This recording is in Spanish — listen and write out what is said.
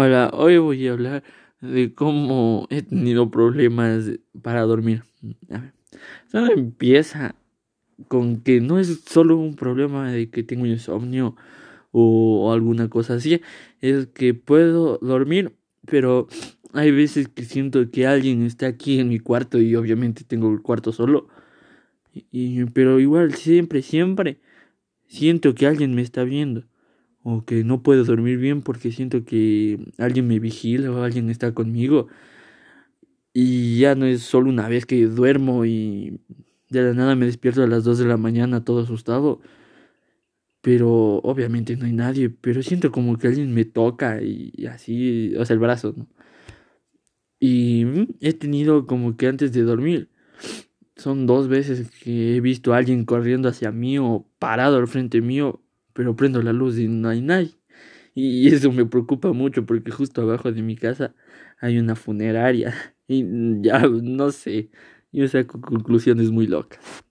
Hola, hoy voy a hablar de cómo he tenido problemas para dormir. A empieza con que no es solo un problema de que tengo insomnio o, alguna cosa así, es que puedo dormir, pero hay veces que siento que alguien está aquí en mi cuarto y obviamente tengo el cuarto solo. Pero igual siempre, siempre siento que alguien me está viendo o que no puedo dormir bien porque siento que alguien me vigila o alguien está conmigo. Y ya no es solo una vez que duermo y de la nada me despierto a las 2 de la mañana todo asustado. Pero obviamente no hay nadie, pero siento como que alguien me toca y, así, o sea, el brazo. Y mm, he tenido como que antes de dormir, son dos veces que he visto a alguien corriendo hacia mí o parado al frente mío pero prendo la luz y no hay nadie. Y eso me preocupa mucho porque justo abajo de mi casa hay una funeraria y ya no sé, yo saco conclusiones muy locas.